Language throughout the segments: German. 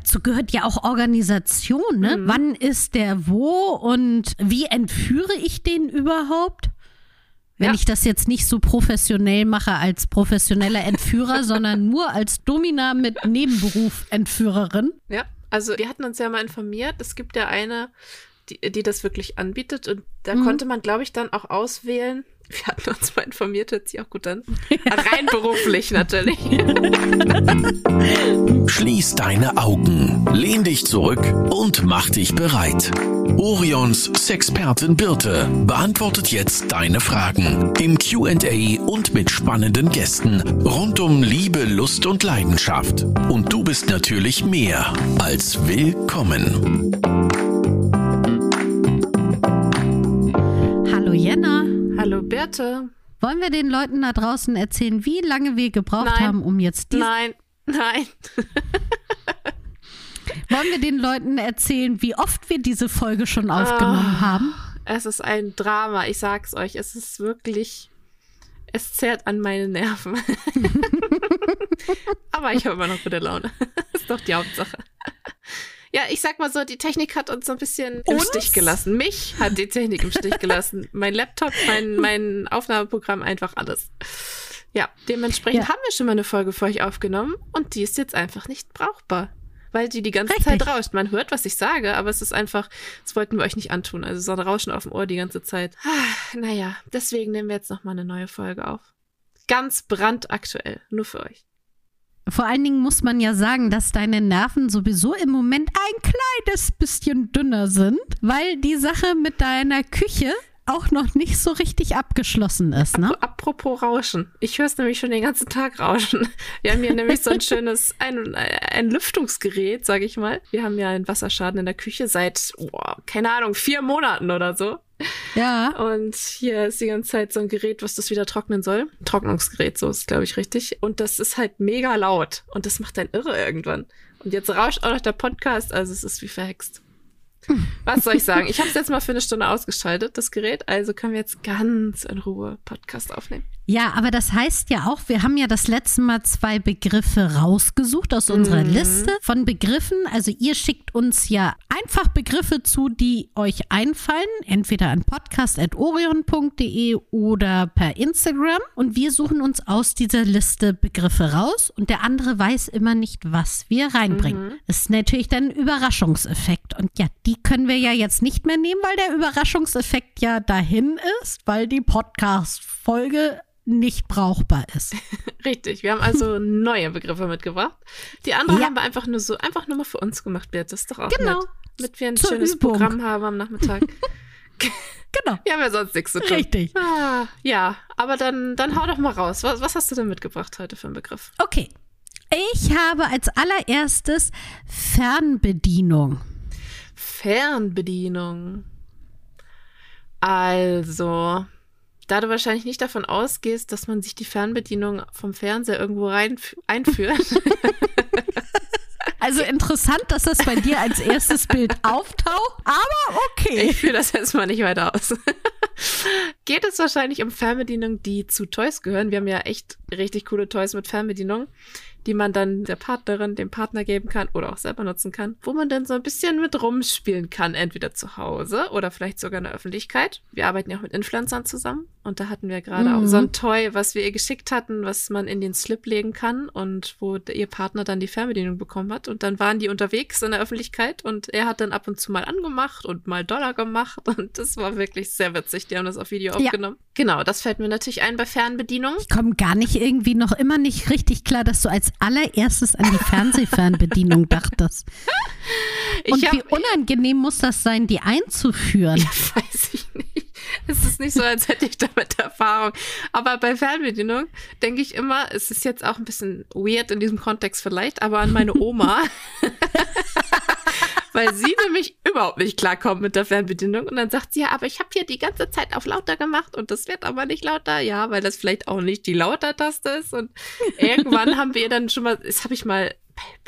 dazu gehört ja auch Organisation, ne? Mhm. Wann ist der wo und wie entführe ich den überhaupt? Wenn Ja. ich das jetzt nicht so professionell mache als professioneller Entführer, sondern nur als Domina mit Nebenberuf Entführerin. Ja, also wir hatten uns ja mal informiert. Es gibt ja eine, die, die das wirklich anbietet und da Mhm. konnte man, glaube ich, dann auch auswählen. Wir hatten uns mal informiert, hört sich auch gut an. Rein beruflich natürlich. Schließ deine Augen, lehn dich zurück und mach dich bereit. Orions Sexpertin Birte beantwortet jetzt deine Fragen im Q&A und mit spannenden Gästen rund um Liebe, Lust und Leidenschaft. Und du bist natürlich mehr als willkommen. Birte. Wollen wir den Leuten da draußen erzählen, wie lange wir gebraucht Nein. haben, um jetzt diese. Nein, nein. Wollen wir den Leuten erzählen, wie oft wir diese Folge schon aufgenommen Ah. haben? Es ist ein Drama, ich sag's euch. Es ist wirklich. Es zerrt an meine Nerven. Aber ich habe immer noch gute Laune. ist doch die Hauptsache. Ja, ich sag mal so, die Technik hat uns so ein bisschen im Uns? Stich gelassen. Mich hat die Technik im Stich gelassen. Mein Laptop, mein, mein Aufnahmeprogramm, einfach alles. Ja, dementsprechend Ja. haben wir schon mal eine Folge für euch aufgenommen und die ist jetzt einfach nicht brauchbar. Weil die die ganze Richtig. Zeit rauscht. Man hört, was ich sage, aber es ist einfach, das wollten wir euch nicht antun. Also so ein Rauschen auf dem Ohr die ganze Zeit. Ah, Naja, deswegen nehmen wir jetzt nochmal eine neue Folge auf. Ganz brandaktuell, nur für euch. Vor allen Dingen muss man ja sagen, dass deine Nerven sowieso im Moment ein kleines bisschen dünner sind, weil die Sache mit deiner Küche auch noch nicht so richtig abgeschlossen ist, ne? Apropos Rauschen. Ich höre es nämlich schon den ganzen Tag rauschen. Wir haben hier nämlich so ein schönes, ein, ein Lüftungsgerät, sage ich mal. Wir haben ja einen Wasserschaden in der Küche seit, boah, keine Ahnung, vier Monaten oder so. Ja. Und hier ist die ganze Zeit so ein Gerät, was das wieder trocknen soll. Ein Trocknungsgerät, so ist, glaube ich, richtig. Und das ist halt mega laut. Und das macht dann irre irgendwann. Und jetzt rauscht auch noch der Podcast, also es ist wie verhext. Was soll ich sagen? Ich habe es jetzt mal für eine Stunde ausgeschaltet, das Gerät. Also können wir jetzt ganz in Ruhe Podcast aufnehmen. Ja, aber das heißt ja auch, wir haben ja das letzte Mal zwei Begriffe rausgesucht aus unserer Mhm. Liste von Begriffen. Also ihr schickt uns ja einfach Begriffe zu, die euch einfallen, entweder an podcast.orion.de oder per Instagram. Und wir suchen uns aus dieser Liste Begriffe raus und der andere weiß immer nicht, was wir reinbringen. Mhm. Das ist natürlich dann ein Überraschungseffekt. Und ja, die können wir ja jetzt nicht mehr nehmen, weil der Überraschungseffekt ja dahin ist, weil die Podcast-Folge nicht brauchbar ist. Richtig, wir haben also neue Begriffe mitgebracht. Die anderen Ja. haben wir einfach nur so, einfach nur mal für uns gemacht, Bert. Das ist doch auch Genau. nett. Damit wir ein Zur schönes Übung. Programm haben am Nachmittag. Genau. Wir haben ja sonst nichts zu tun. Richtig. Ah, ja, aber dann, dann hau doch mal raus. Was, was hast du denn mitgebracht heute für einen Begriff? Okay. Ich habe als allererstes Fernbedienung. Fernbedienung. Also, da du wahrscheinlich nicht davon ausgehst, dass man sich die Fernbedienung vom Fernseher irgendwo rein einführt. Also interessant, dass das bei dir als erstes Bild auftaucht, aber okay. Ich führe das jetzt mal nicht weiter aus. Geht es wahrscheinlich um Fernbedienungen, die zu Toys gehören. Wir haben ja echt richtig coole Toys mit Fernbedienung, die man dann der Partnerin, dem Partner geben kann oder auch selber nutzen kann, wo man dann so ein bisschen mit rumspielen kann, entweder zu Hause oder vielleicht sogar in der Öffentlichkeit. Wir arbeiten ja auch mit Influencern zusammen und da hatten wir gerade auch Mhm. so ein Toy, was wir ihr geschickt hatten, was man in den Slip legen kann und wo ihr Partner dann die Fernbedienung bekommen hat und dann waren die unterwegs in der Öffentlichkeit und er hat dann ab und zu mal angemacht und mal Dollar gemacht und das war wirklich sehr witzig. Die haben das auf Video Ja. aufgenommen. Genau, das fällt mir natürlich ein bei Fernbedienung. Ich komme gar nicht irgendwie noch immer nicht richtig klar, dass du als allererstes an die Fernsehfernbedienung dachtest. Und hab- wie unangenehm muss das sein, die einzuführen? Weiß ich nicht. Es ist nicht so, als hätte ich damit Erfahrung. Aber bei Fernbedienung denke ich immer, es ist jetzt auch ein bisschen weird in diesem Kontext vielleicht, aber an meine Oma. Weil sie nämlich überhaupt nicht klarkommt mit der Fernbedienung. Und dann sagt sie, ja, aber ich habe hier die ganze Zeit auf lauter gemacht und das wird aber nicht lauter. Ja, weil das vielleicht auch nicht die Lauter-Taste ist. Und irgendwann haben wir dann schon mal, das habe ich mal,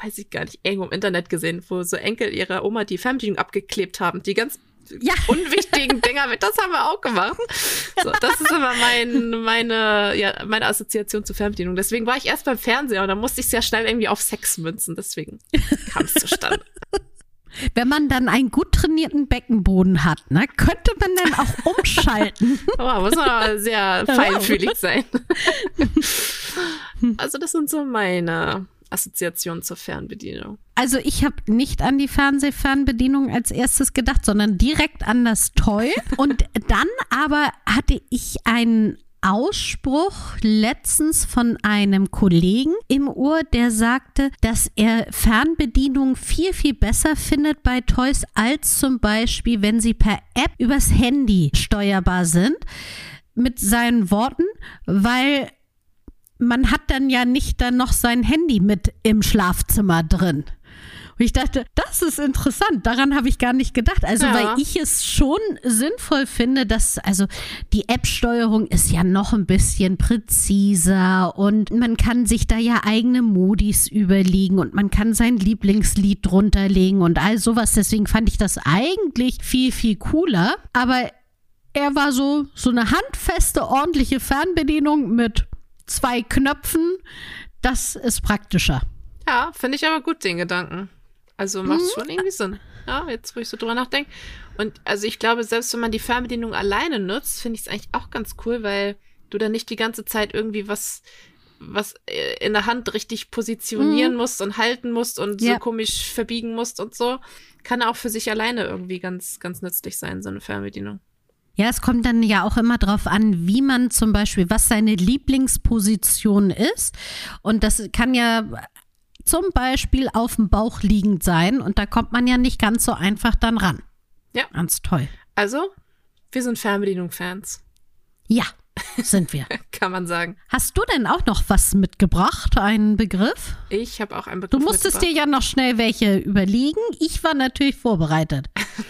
weiß ich gar nicht, irgendwo im Internet gesehen, wo so Enkel ihrer Oma die Fernbedienung abgeklebt haben, die ganz Ja. unwichtigen Dinger mit. Das haben wir auch gemacht. So, das ist immer mein, meine, ja, meine Assoziation zur Fernbedienung. Deswegen war ich erst beim Fernseher und dann musste ich sehr schnell irgendwie auf Sex münzen. Deswegen kam es zustande. Wenn man dann einen gut trainierten Beckenboden hat, ne, könnte man dann auch umschalten. Oh, muss man aber sehr feinfühlig sein. Also das sind so meine Assoziationen zur Fernbedienung. Also ich habe nicht an die Fernsehfernbedienung als erstes gedacht, sondern direkt an das Toy. Und dann aber hatte ich einen Ausspruch letztens von einem Kollegen im Ohr, der sagte, dass er Fernbedienung viel, viel besser findet bei Toys als zum Beispiel, wenn sie per App übers Handy steuerbar sind. Mit seinen Worten, weil man hat dann ja nicht dann noch sein Handy mit im Schlafzimmer drin. Und ich dachte, das ist interessant. Daran habe ich gar nicht gedacht. Also, Ja. weil ich es schon sinnvoll finde, dass, also die App-Steuerung ist ja noch ein bisschen präziser und man kann sich da ja eigene Modis überlegen und man kann sein Lieblingslied drunter legen und all sowas. Deswegen fand ich das eigentlich viel, viel cooler. Aber er war so, so eine handfeste, ordentliche Fernbedienung mit zwei Knöpfen. Das ist praktischer. Ja, finde ich aber gut, den Gedanken. Also macht schon irgendwie Sinn. Ja, jetzt, wo ich so drüber nachdenke. Und also ich glaube, selbst wenn man die Fernbedienung alleine nutzt, finde ich es eigentlich auch ganz cool, weil du dann nicht die ganze Zeit irgendwie was, was äh, in der Hand richtig positionieren musst und halten musst und Ja. so komisch verbiegen musst und so. Kann auch für sich alleine irgendwie ganz, ganz nützlich sein, so eine Fernbedienung. Ja, es kommt dann ja auch immer drauf an, wie man zum Beispiel, was seine Lieblingsposition ist. Und das kann ja zum Beispiel auf dem Bauch liegend sein. Und da kommt man ja nicht ganz so einfach dann ran. Ja. Ganz toll. Also, wir sind Fernbedienung-Fans, Ja, sind wir. kann man sagen. Hast du denn auch noch was mitgebracht, einen Begriff? Ich habe auch einen Du Begriff musstest mitgebracht. dir ja noch schnell welche überlegen. Ich war natürlich vorbereitet.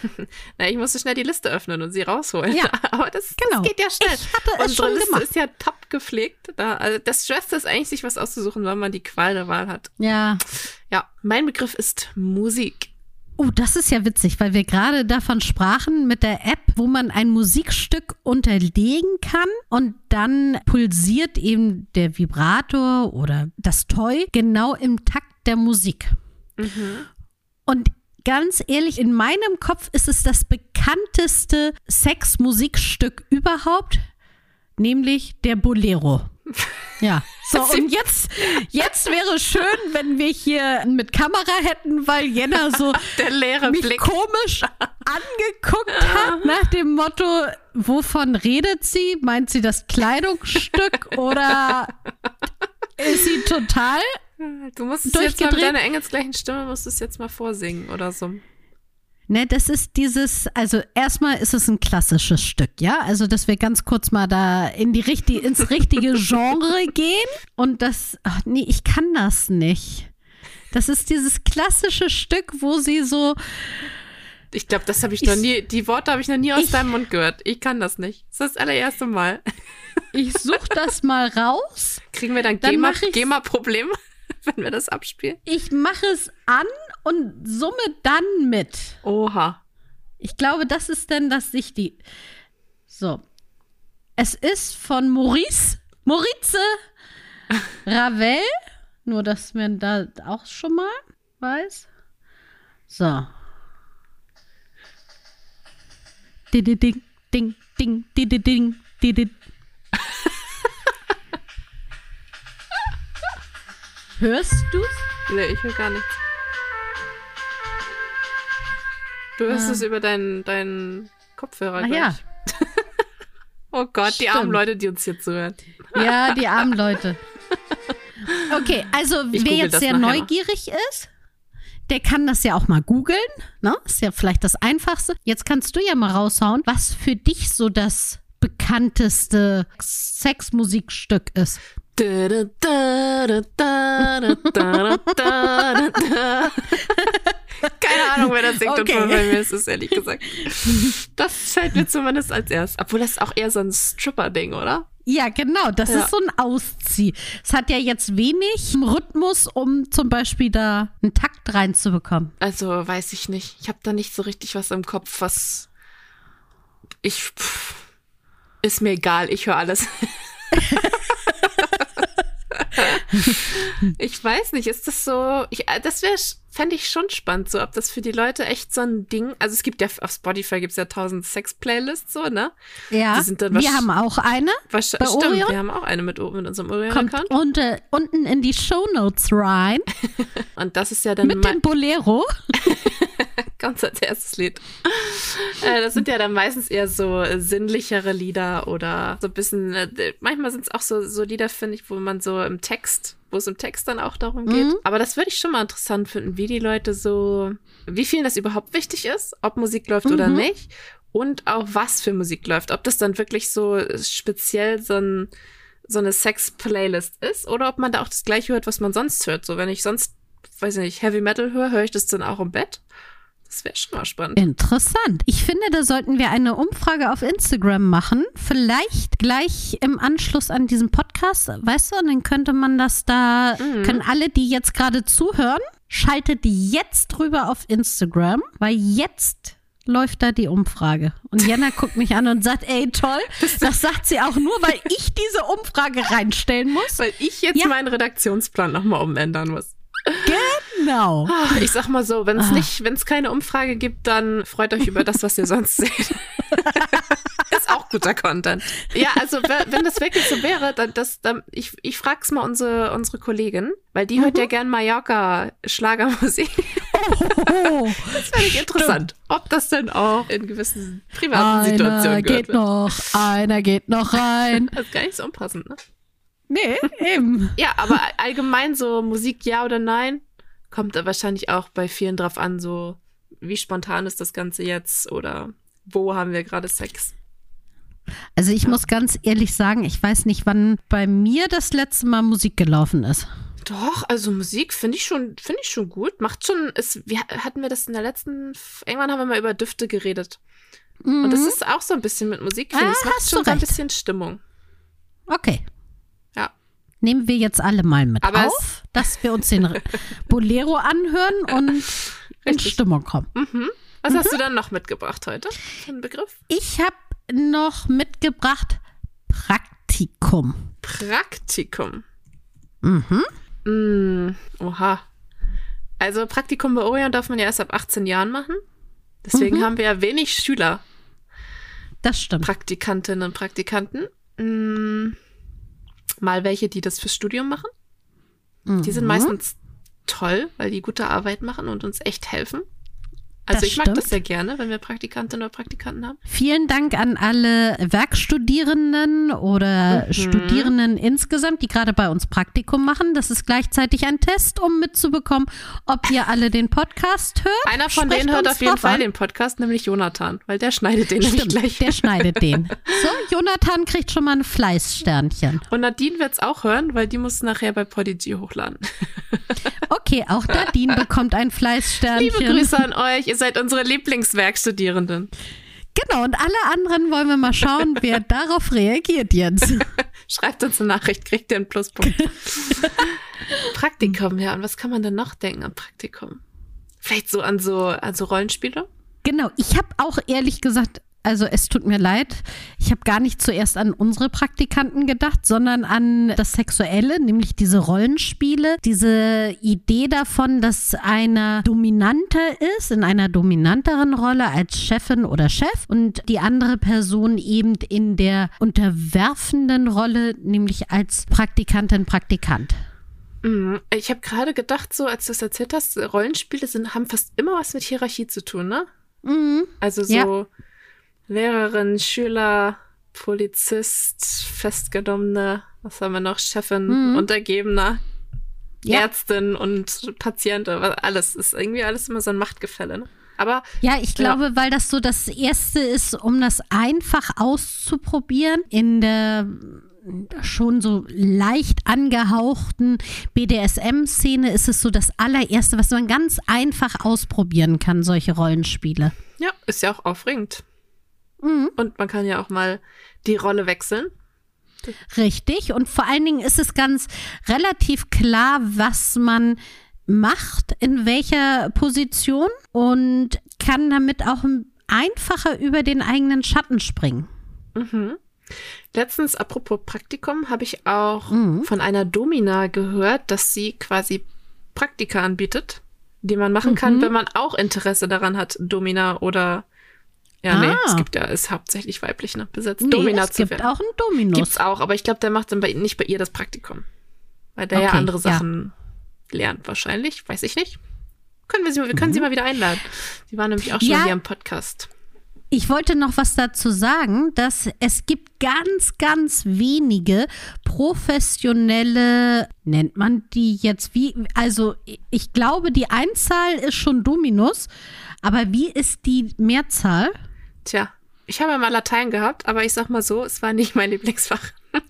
Na, ich musste schnell die Liste öffnen und sie rausholen. Ja, aber das, genau. das geht ja schnell. Ich hatte es Unsere schon Liste gemacht. ist ja top gepflegt. Da, also das Schwerste ist eigentlich, sich was auszusuchen, weil man die Qual der Wahl hat. Ja. Ja, mein Begriff ist Musik. Oh, das ist ja witzig, weil wir gerade davon sprachen mit der App, wo man ein Musikstück unterlegen kann und dann pulsiert eben der Vibrator oder das Toy genau im Takt der Musik. Und ganz ehrlich, in meinem Kopf ist es das bekannteste Sexmusikstück überhaupt, nämlich der Bolero. Ja, so und jetzt, jetzt wäre schön, wenn wir hier mit Kamera hätten, weil Jenna so Der leere mich Blick. komisch angeguckt hat nach dem Motto, wovon redet sie? Meint sie das Kleidungsstück oder ist sie total? Du musst es jetzt mal mit deiner engelsgleichen Stimme, musst du es jetzt mal vorsingen oder so. Ne, das ist dieses, also erstmal ist es ein klassisches Stück, ja? Also, dass wir ganz kurz mal da in die richtige, ins richtige Genre gehen und das, ach nee, ich kann das nicht. Das ist dieses klassische Stück, wo sie so, Ich glaube, das habe ich, Ich- noch nie, die Worte habe ich noch nie aus Ich- deinem Mund gehört. Ich kann das nicht. Das ist das allererste Mal. ich such das mal raus. Kriegen wir dann, Dann GEMA-. GEMA-Probleme, wenn wir das abspielen? Ich mache es an und summe dann mit. Oha. Ich glaube, das ist denn das sich die. So. Es ist von Maurice, Maurice Ravel. Nur, dass man da auch schon mal weiß. So. Ding, ding, ding, ding, ding, ding, ding, ding. Hörst du's? Nee, ich will gar nichts. Du hörst Ah. es über deinen, deinen Kopfhörer Ach gleich. ja. Oh Gott, die Stimmt. armen Leute, die uns hier zuhören. Ja, die armen Leute. Okay, also Ich wer jetzt sehr nachher neugierig ist, der kann das ja auch mal googeln. Ne? Ist ja vielleicht das Einfachste. Jetzt kannst du ja mal raushauen, was für dich so das bekannteste Sexmusikstück ist. Keine Ahnung, wer das Sington okay. ist, es ehrlich gesagt. Das fällt mir zumindest als erst. Obwohl das ist auch eher so ein Stripper-Ding, oder? Ja, genau. Das ja. ist so ein Auszieh. Es hat ja jetzt wenig Rhythmus, um zum Beispiel da einen Takt reinzubekommen. Also weiß ich nicht. Ich habe da nicht so richtig was im Kopf, was ich pff, ist mir egal. Ich höre alles. ich weiß nicht, ist das so, ich, äh, das wäre, fände ich schon spannend, so, ob das für die Leute echt so ein Ding, also es gibt ja, auf Spotify gibt es ja tausend Sex-Playlists, so, ne? Ja, Die sind dann wir haben auch eine. Bei stimmt, Orion? wir haben auch eine mit, mit unserem Kommt Orion-Account. unter, unten in die Shownotes rein Und das ist ja dann mit dem Bolero. ganz als erstes Lied. äh, das sind ja dann meistens eher so äh, sinnlichere Lieder oder so ein bisschen, äh, manchmal sind es auch so, so Lieder, finde ich, wo man so im Text, wo es im Text dann auch darum geht. Mhm. Aber das würde ich schon mal interessant finden, wie die Leute so, wie vielen das überhaupt wichtig ist, ob Musik läuft oder Mhm. nicht. Und auch was für Musik läuft. Ob das dann wirklich so speziell so ein so eine Sex-Playlist ist oder ob man da auch das gleiche hört, was man sonst hört. So, wenn ich sonst, weiß ich nicht, Heavy Metal höre, höre ich das dann auch im Bett. Das wäre schon mal spannend. Interessant. Ich finde, da sollten wir eine Umfrage auf Instagram machen. Vielleicht gleich im Anschluss an diesen Podcast, weißt du, und dann könnte man das da, Mhm. können alle, die jetzt gerade zuhören, schaltet jetzt rüber auf Instagram, weil jetzt läuft da die Umfrage. Und Jenna guckt mich an und sagt, ey, toll. Das sagt sie auch nur, weil ich diese Umfrage reinstellen muss. Weil ich jetzt Ja. meinen Redaktionsplan nochmal umändern muss. Genau. Ah, Ich sag mal so, wenn es Ah. nicht, wenn es keine Umfrage gibt, dann freut euch über das, was ihr sonst seht. ist auch guter Content. Ja, also we- wenn das wirklich so wäre, dann das, dann, ich, ich frag's mal unsere, unsere Kollegin, weil die Mhm. hört ja gern Mallorca Schlagermusik. Oh, Das fände ich interessant. Ob das denn auch in gewissen privaten einer Situationen geht wird. noch, einer geht noch rein. Das ist gar nicht so unpassend, ne? Nee, eben. Ja, aber allgemein so Musik ja oder nein, kommt da wahrscheinlich auch bei vielen drauf an, so wie spontan ist das Ganze jetzt oder wo haben wir gerade Sex? Also ich muss ganz ehrlich sagen, ich weiß nicht, wann bei mir das letzte Mal Musik gelaufen ist. Doch, also Musik finde ich schon, finde ich schon gut. Macht schon, ist, wir hatten wir das in der letzten, irgendwann haben wir mal über Düfte geredet. Und das ist auch so ein bisschen mit Musik, finde Mhm. Ah, ich. Es macht hast schon so ein bisschen Stimmung. Okay. Nehmen wir jetzt alle mal mit Aber auf, dass wir uns den Bolero anhören und in Richtig. Stimmung kommen. Mhm. Was hast du dann noch mitgebracht heute? Für einen Begriff? Ich habe noch mitgebracht Praktikum. Praktikum. Mhm. Mm, oha. Also Praktikum bei Orion darf man ja erst ab 18 Jahren machen. Deswegen Mhm. haben wir ja wenig Schüler, Das stimmt. Praktikantinnen und Praktikanten. Mm, mal welche, die das fürs Studium machen. Die sind Mhm. meistens toll, weil die gute Arbeit machen und uns echt helfen. Also Das ich mag das stimmt. sehr gerne, wenn wir Praktikantinnen oder Praktikanten haben. Vielen Dank an alle Werkstudierenden oder Mhm. Studierenden insgesamt, die gerade bei uns Praktikum machen. Das ist gleichzeitig ein Test, um mitzubekommen, ob ihr alle den Podcast hört. Einer von Sprecht denen hört auf jeden Fall an. den Podcast, nämlich Jonathan, weil der schneidet den Stimmt, gleich. der schneidet den. So, Jonathan kriegt schon mal ein Fleißsternchen. Und Nadine wird's auch hören, weil die muss nachher bei Podigy hochladen. Okay, auch Nadine bekommt ein Fleißsternchen. Liebe Grüße an euch, ihr seid unsere Lieblingswerkstudierenden. Genau, und alle anderen wollen wir mal schauen, wer darauf reagiert jetzt. Schreibt uns eine Nachricht, kriegt ihr einen Pluspunkt. Praktikum, ja, und was kann man denn noch denken an Praktikum? Vielleicht so an so, an so Rollenspiele? Genau, ich habe auch ehrlich gesagt, also es tut mir leid, ich habe gar nicht zuerst an unsere Praktikanten gedacht, sondern an das Sexuelle, nämlich diese Rollenspiele, diese Idee davon, dass einer dominanter ist, in einer dominanteren Rolle als Chefin oder Chef und die andere Person eben in der unterwerfenden Rolle, nämlich als Praktikantin, Praktikant. Mhm. Ich habe gerade gedacht, so als du es erzählt hast, Rollenspiele sind, haben fast immer was mit Hierarchie zu tun, ne? Mhm. Also so Ja. Lehrerin, Schüler, Polizist, Festgenommene, was haben wir noch? Chefin, Mhm. Untergebener, Ja. Ärztin und Patient, was- alles ist irgendwie alles immer so ein Machtgefälle. Ne? Aber Ja, ich Ja. glaube, weil das so das Erste ist, um das einfach auszuprobieren in der schon so leicht angehauchten BDSM-Szene ist es so das allererste, was man ganz einfach ausprobieren kann, solche Rollenspiele. ja, ist ja auch aufregend. Mhm. Und man kann ja auch mal die Rolle wechseln. Richtig. Und vor allen Dingen ist es ganz relativ klar, was man macht, in welcher Position und kann damit auch einfacher über den eigenen Schatten springen. Mhm. Letztens, apropos Praktikum, habe ich auch Mhm. von einer Domina gehört, dass sie quasi Praktika anbietet, die man machen kann, Mhm. wenn man auch Interesse daran hat, Domina oder ja, nee, Ah. es gibt ja, ist hauptsächlich weiblich, ne, besetzt, Nee, Domina es zu gibt werden. auch einen Dominus. Gibt's auch, aber ich glaube, der macht dann bei, nicht bei ihr das Praktikum. Weil der ja Okay, andere ja. Sachen lernt, wahrscheinlich, weiß ich nicht. Können wir sie, wir können sie mal wieder einladen. Sie war nämlich auch schon Mhm. Ja. hier im Podcast. Ich wollte noch was dazu sagen, dass es gibt ganz, ganz wenige professionelle, nennt man die jetzt wie, also ich glaube, die Einzahl ist schon Dominus, aber wie ist die Mehrzahl? Tja, ich habe mal Latein gehabt, aber ich sag mal so, es war nicht mein Lieblingsfach.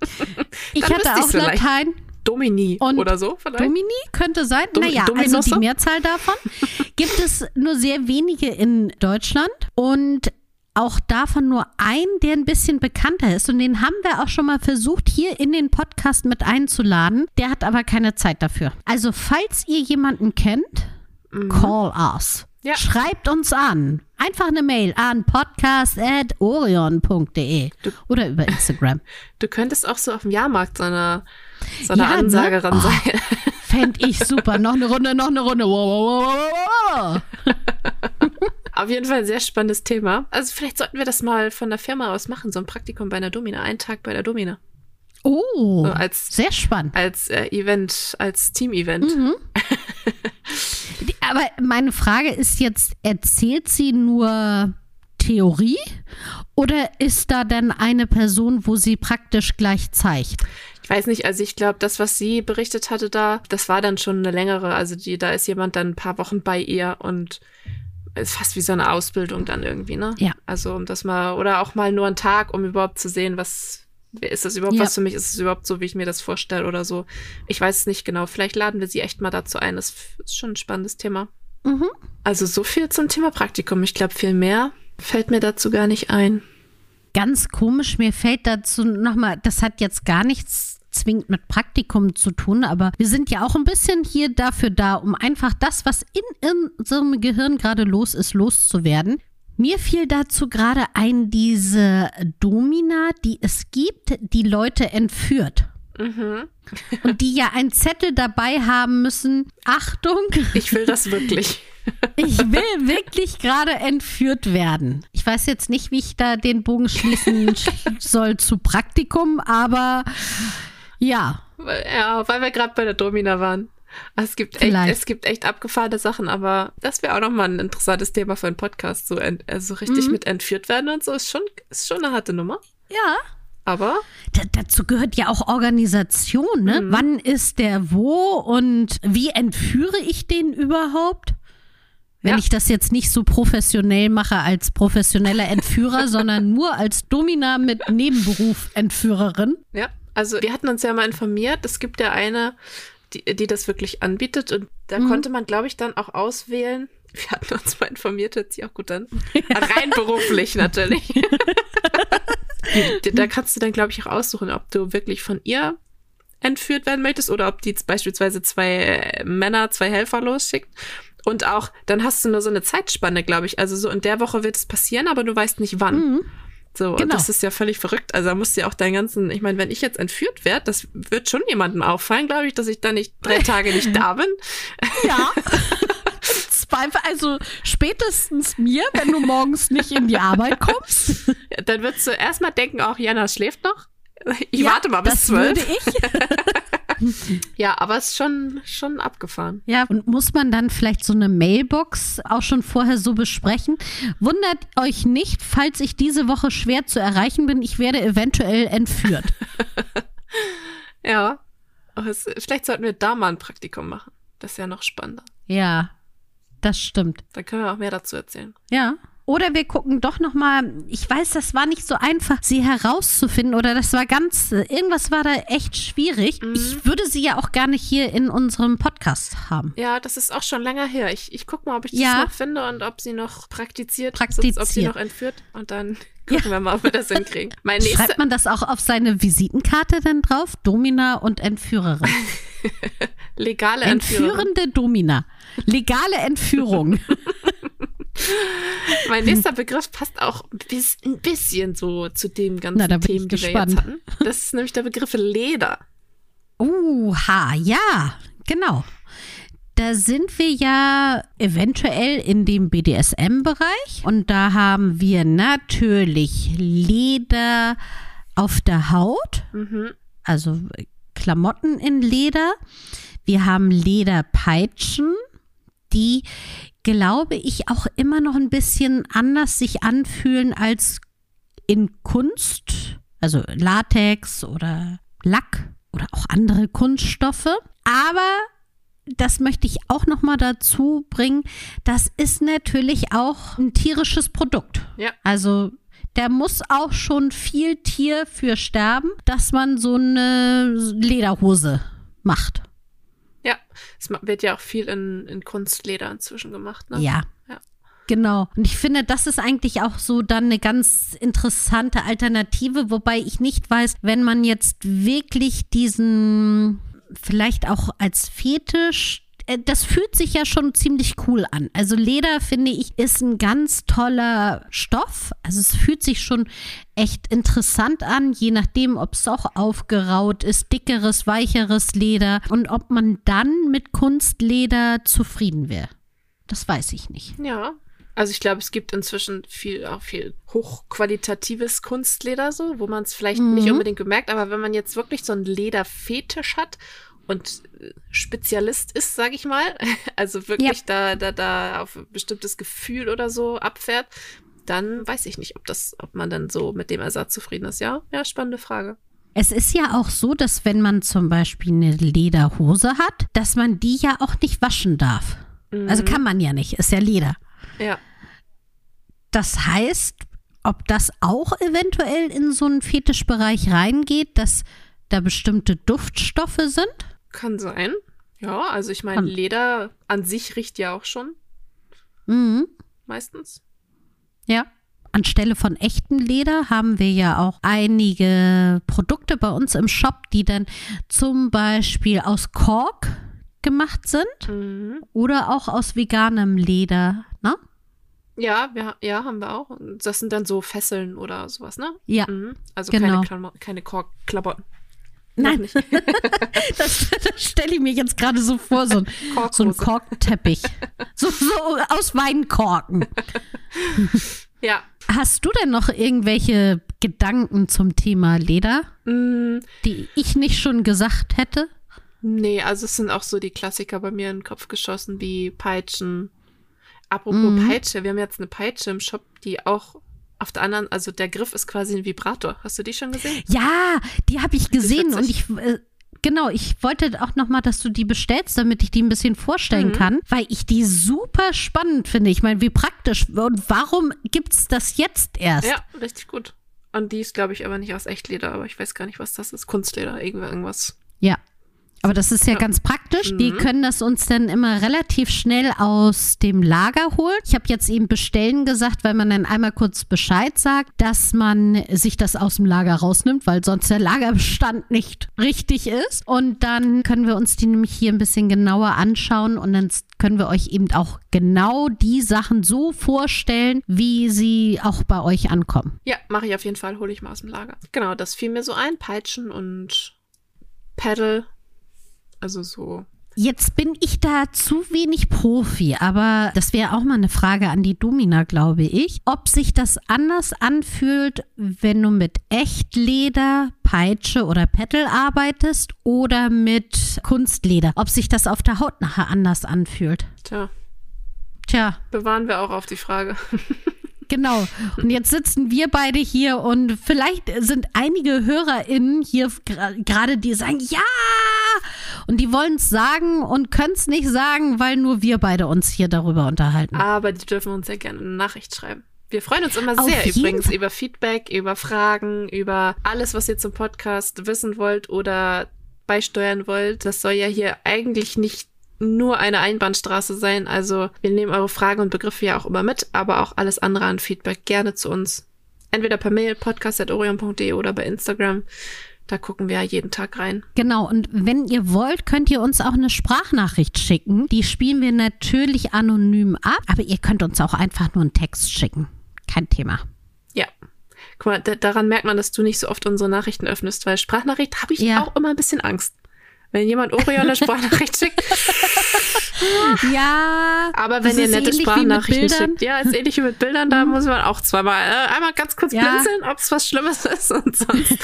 Ich hatte auch vielleicht. Latein. Domini Und oder so vielleicht. Domini könnte sein. Dom- naja, also Dominusse? die Mehrzahl davon gibt es nur sehr wenige in Deutschland und auch davon nur ein, der ein bisschen bekannter ist. Und den haben wir auch schon mal versucht, hier in den Podcast mit einzuladen. Der hat aber keine Zeit dafür. Also, falls ihr jemanden kennt, call us. Ja. Schreibt uns an. Einfach eine Mail an podcast.orion.de oder über Instagram. Du könntest auch so auf dem Jahrmarkt so eine, so eine Ja, ne? Ansagerin Oh. sein. Fände ich super. Noch eine Runde, noch eine Runde. Wow, wow, wow, wow, wow. Auf jeden Fall ein sehr spannendes Thema. Also vielleicht sollten wir das mal von der Firma aus machen, so ein Praktikum bei einer Domina, einen Tag bei der Domina. Oh, So als sehr spannend. als äh, Event, als Team-Event. Mhm. Aber meine Frage ist jetzt, erzählt sie nur Theorie oder ist da dann eine Person, wo sie praktisch gleich zeigt? Ich weiß nicht, also ich glaube, das, was sie berichtet hatte da, das war dann schon eine längere, also die, da ist jemand dann ein paar Wochen bei ihr und ist fast wie so eine Ausbildung dann irgendwie, ne? Ja. Also um das mal, oder auch mal nur einen Tag, um überhaupt zu sehen, was, ist das überhaupt Ja. was für mich, ist es überhaupt so, wie ich mir das vorstelle oder so. Ich weiß es nicht genau. Vielleicht laden wir sie echt mal dazu ein. Das ist schon ein spannendes Thema. Mhm. Also so viel zum Thema Praktikum. Ich glaube, viel mehr fällt mir dazu gar nicht ein. Ganz komisch, mir fällt dazu nochmal, das hat jetzt gar nichts zwingend mit Praktikum zu tun, aber wir sind ja auch ein bisschen hier dafür da, um einfach das, was in unserem Gehirn gerade los ist, loszuwerden. Mir fiel dazu gerade ein, diese Domina, die es gibt, die Leute entführt. Mhm. Und die ja einen Zettel dabei haben müssen. Achtung, Ich will das wirklich. ich will wirklich gerade entführt werden. Ich weiß jetzt nicht, wie ich da den Bogen schließen sch- soll zu Praktikum, aber ja, Ja, weil wir gerade bei der Domina waren. Es gibt echt, es gibt echt abgefahrene Sachen, aber das wäre auch nochmal ein interessantes Thema für einen Podcast. So, ent, also richtig Mhm. mit entführt werden und so ist schon, ist schon eine harte Nummer. ja. Aber Da, dazu gehört ja auch Organisation, ne? Wann ist der wo und wie entführe ich den überhaupt? Wenn Ja. ich das jetzt nicht so professionell mache als professioneller Entführer, sondern nur als Domina mit Nebenberuf Entführerin. ja, also wir hatten uns ja mal informiert. Es gibt ja eine, die, die das wirklich anbietet und da Mhm. konnte man, glaube ich, dann auch auswählen. Wir hatten uns mal informiert, hört sich auch gut an. Rein beruflich natürlich. Da kannst du dann, glaube ich, auch aussuchen, ob du wirklich von ihr entführt werden möchtest oder ob die beispielsweise zwei äh, Männer, zwei Helfer losschickt. Und auch, dann hast du nur so eine Zeitspanne, glaube ich. Also so in der Woche wird es passieren, aber du weißt nicht wann. So, und Genau. das ist ja völlig verrückt. Also da musst du ja auch deinen ganzen, ich meine, wenn ich jetzt entführt werde, das wird schon jemandem auffallen, glaube ich, dass ich da nicht drei Tage nicht da bin. Ja. Also spätestens mir, wenn du morgens nicht in die Arbeit kommst. Ja, Dann würdest du erstmal denken, auch Jana schläft noch. Ich Ja, warte mal bis zwölf. würde ich. Ja, aber es ist schon, schon abgefahren. Ja, und muss man dann vielleicht so eine Mailbox auch schon vorher so besprechen? Wundert euch nicht, falls ich diese Woche schwer zu erreichen bin, ich werde eventuell entführt. Ja. Es, vielleicht sollten wir da mal ein Praktikum machen. Das ist ja noch spannender. ja, das stimmt. Dann können wir auch mehr dazu erzählen. Ja. Oder wir gucken doch noch mal. Ich weiß, das war nicht so einfach, sie herauszufinden oder das war ganz. Irgendwas war da echt schwierig. Mhm. Ich würde sie ja auch gerne hier in unserem Podcast haben. Ja, das ist auch schon länger her. Ich, ich gucke mal, ob ich das Ja. noch finde und ob sie noch praktiziert, Praktiziert. sonst ob sie noch entführt. Und dann gucken wir mal, ob wir das hinkriegen. Schreibt man das auch auf seine Visitenkarte denn drauf? Domina und Entführerin. legale Entführung. Entführende Domina. Legale Entführung. mein nächster Begriff passt auch bis, ein bisschen so zu dem ganzen Na, da bin Themen, ich die wir gespannt. jetzt hatten. Das ist nämlich der Begriff Leder. Uha, ja, genau. Da sind wir ja eventuell in dem BDSM-Bereich und da haben wir natürlich Leder auf der Haut, Mhm. also Klamotten in Leder. Wir haben Lederpeitschen, die, glaube ich, auch immer noch ein bisschen anders sich anfühlen als in Kunst, also Latex oder Lack oder auch andere Kunststoffe. Aber das möchte ich auch noch mal dazu bringen. Das ist natürlich auch ein tierisches Produkt. Ja. Also der muss auch schon viel Tier für sterben, dass man so eine Lederhose macht. Ja, es wird ja auch viel in, in Kunstleder inzwischen gemacht. Ne? Ja. Ja. Genau. Und ich finde, das ist eigentlich auch so dann eine ganz interessante Alternative, wobei ich nicht weiß, wenn man jetzt wirklich diesen vielleicht auch als Fetisch das fühlt sich ja schon ziemlich cool an. Also Leder, finde ich, ist ein ganz toller Stoff. Also es fühlt sich schon echt interessant an, je nachdem, ob es auch aufgeraut ist, dickeres, weicheres Leder und ob man dann mit Kunstleder zufrieden wäre. Das weiß ich nicht. Ja. Also ich glaube, es gibt inzwischen viel, auch viel hochqualitatives Kunstleder so, wo man es vielleicht Mhm. nicht unbedingt bemerkt, aber wenn man jetzt wirklich so einen Lederfetisch hat und äh, Spezialist ist, sage ich mal, also wirklich da, da, da auf ein bestimmtes Gefühl oder so abfährt, dann weiß ich nicht, ob das, ob man dann so mit dem Ersatz zufrieden ist. Ja, ja, spannende Frage. Es ist ja auch so, dass wenn man zum Beispiel eine Lederhose hat, dass man die ja auch nicht waschen darf. Also kann man ja nicht, ist ja Leder. Ja. Das heißt, ob das auch eventuell in so einen Fetischbereich reingeht, dass da bestimmte Duftstoffe sind? Kann sein. Ja, also ich meine, Leder an sich riecht ja auch schon Mhm. meistens. Ja. Anstelle von echten Leder haben wir ja auch einige Produkte bei uns im Shop, die dann zum Beispiel aus Kork gemacht sind Mhm. oder auch aus veganem Leder. Ne? Ja, wir, ja, haben wir auch. Das sind dann so Fesseln oder sowas, ne? Ja. Mhm. Also Genau. keine, Klamo keine Korkklamotten. Nein, das, das stelle ich mir jetzt gerade so vor, so ein, so ein Korkteppich. So, so aus Weinkorken. Ja. Hast du denn noch irgendwelche Gedanken zum Thema Leder, Mm, die ich nicht schon gesagt hätte? nee, also es sind auch so die Klassiker bei mir in den Kopf geschossen, wie Peitschen. Apropos Mhm. Peitsche, wir haben jetzt eine Peitsche im Shop, die auch auf der anderen, also der Griff ist quasi ein Vibrator. Hast du die schon gesehen? Ja, die habe ich gesehen und ich äh, genau, ich wollte auch noch mal, dass du die bestellst, damit ich die ein bisschen vorstellen Mhm. kann, weil ich die super spannend finde. Ich meine, wie praktisch und warum gibt's das jetzt erst? Ja, richtig gut. Und die ist, glaube ich, aber nicht aus Echtleder, aber ich weiß gar nicht, was das ist. Kunstleder, irgend- irgendwas. Ja. Aber das ist ja, Ja. ganz praktisch. Mhm. können das uns dann immer relativ schnell aus dem Lager holen. Ich habe jetzt eben bestellen gesagt, weil man dann einmal kurz Bescheid sagt, dass man sich das aus dem Lager rausnimmt, weil sonst der Lagerbestand nicht richtig ist. Und dann können wir uns die nämlich hier ein bisschen genauer anschauen und dann können wir euch eben auch genau die Sachen so vorstellen, wie sie auch bei euch ankommen. Ja, mache ich auf jeden Fall, hole ich mal aus dem Lager. Genau, das fiel mir so ein. Peitschen und Paddle. Also so. Jetzt bin ich da zu wenig Profi, aber das wäre auch mal eine Frage an die Domina, glaube ich. Ob sich das anders anfühlt, wenn du mit Echtleder, Peitsche oder Pettel arbeitest oder mit Kunstleder. Ob sich das auf der Haut nachher anders anfühlt. Tja, Tja, bewahren wir auch auf die Frage. genau. Und jetzt sitzen wir beide hier und vielleicht sind einige HörerInnen hier gerade, die sagen, ja! Und die wollen es sagen und können es nicht sagen, weil nur wir beide uns hier darüber unterhalten. Aber die dürfen uns sehr gerne eine Nachricht schreiben. Wir freuen uns immer sehr übrigens Fall. über Feedback, über Fragen, über alles, was ihr zum Podcast wissen wollt oder beisteuern wollt. Das soll ja hier eigentlich nicht nur eine Einbahnstraße sein. Also wir nehmen eure Fragen und Begriffe ja auch immer mit, aber auch alles andere an Feedback gerne zu uns. Entweder per Mail podcast.orion.de oder bei Instagram. Da gucken wir ja jeden Tag rein. Genau, und wenn ihr wollt, könnt ihr uns auch eine Sprachnachricht schicken. Die spielen wir natürlich anonym ab, aber ihr könnt uns auch einfach nur einen Text schicken. Kein Thema. Ja. Guck mal, da, daran merkt man, dass du nicht so oft unsere Nachrichten öffnest, weil Sprachnachricht habe ich Ja. auch immer ein bisschen Angst. Wenn jemand Orion eine Sprachnachricht schickt, Ja, aber wenn ihr nette Sprachnachrichten schickt, ja, ist ähnlich wie mit Bildern, da muss man auch zweimal äh, einmal ganz kurz Ja. blinzeln, ob es was Schlimmes ist und sonst.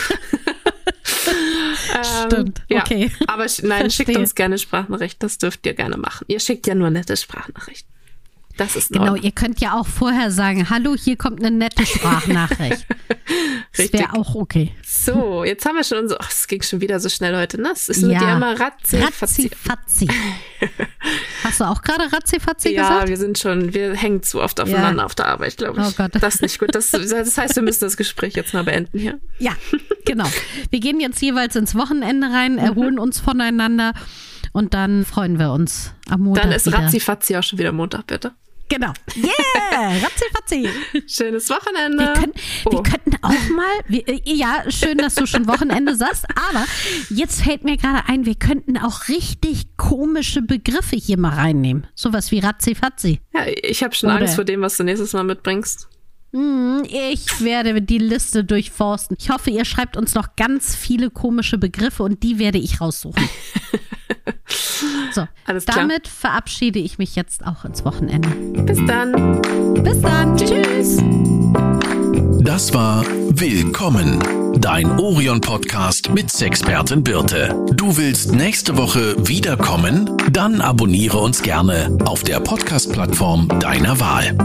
ähm, Stimmt, Ja. okay. Aber sch- nein, schickt Verstehe. uns gerne Sprachnachrichten, das dürft ihr gerne machen. Ihr schickt ja nur nette Sprachnachrichten. Das ist Genau, ihr könnt ja auch vorher sagen, hallo, hier kommt eine nette Sprachnachricht. Das Richtig. wäre auch okay. So, jetzt haben wir schon unsere. Ach, es ging schon wieder so schnell heute, ne? Es ist mit Ja. dir immer ratzi, Ratzi, fatzi. Hast du auch gerade Ratzi, fatzi Ja, gesagt? wir sind schon, wir hängen zu oft aufeinander auf der Arbeit, glaube ich. Oh Gott. Das ist nicht gut. Das, das heißt, wir müssen das Gespräch jetzt mal beenden hier. Ja, genau. Wir gehen jetzt jeweils ins Wochenende rein, erholen uns voneinander und dann freuen wir uns am Montag Dann ist wieder. Ratzi Fatzi auch schon wieder Montag, bitte. Genau. Yeah, Ratzi, fatzi. Schönes Wochenende. Wir, können, Oh. wir könnten auch mal, wir, äh, ja, schön, dass du schon Wochenende sagst, aber jetzt fällt mir gerade ein, wir könnten auch richtig komische Begriffe hier mal reinnehmen. Sowas wie Ratzi, fatzi. ja, ich habe schon Oder- Angst vor dem, was du nächstes Mal mitbringst. Hm, Ich werde die Liste durchforsten. Ich hoffe, ihr schreibt uns noch ganz viele komische Begriffe und die werde ich raussuchen. So, Alles klar. damit verabschiede ich mich jetzt auch ins Wochenende. Bis dann. Bis dann. Tschüss. Das war Willkommen, dein Orion-Podcast mit Sexpertin Birte. Du willst nächste Woche wiederkommen? Dann abonniere uns gerne auf der Podcast-Plattform deiner Wahl.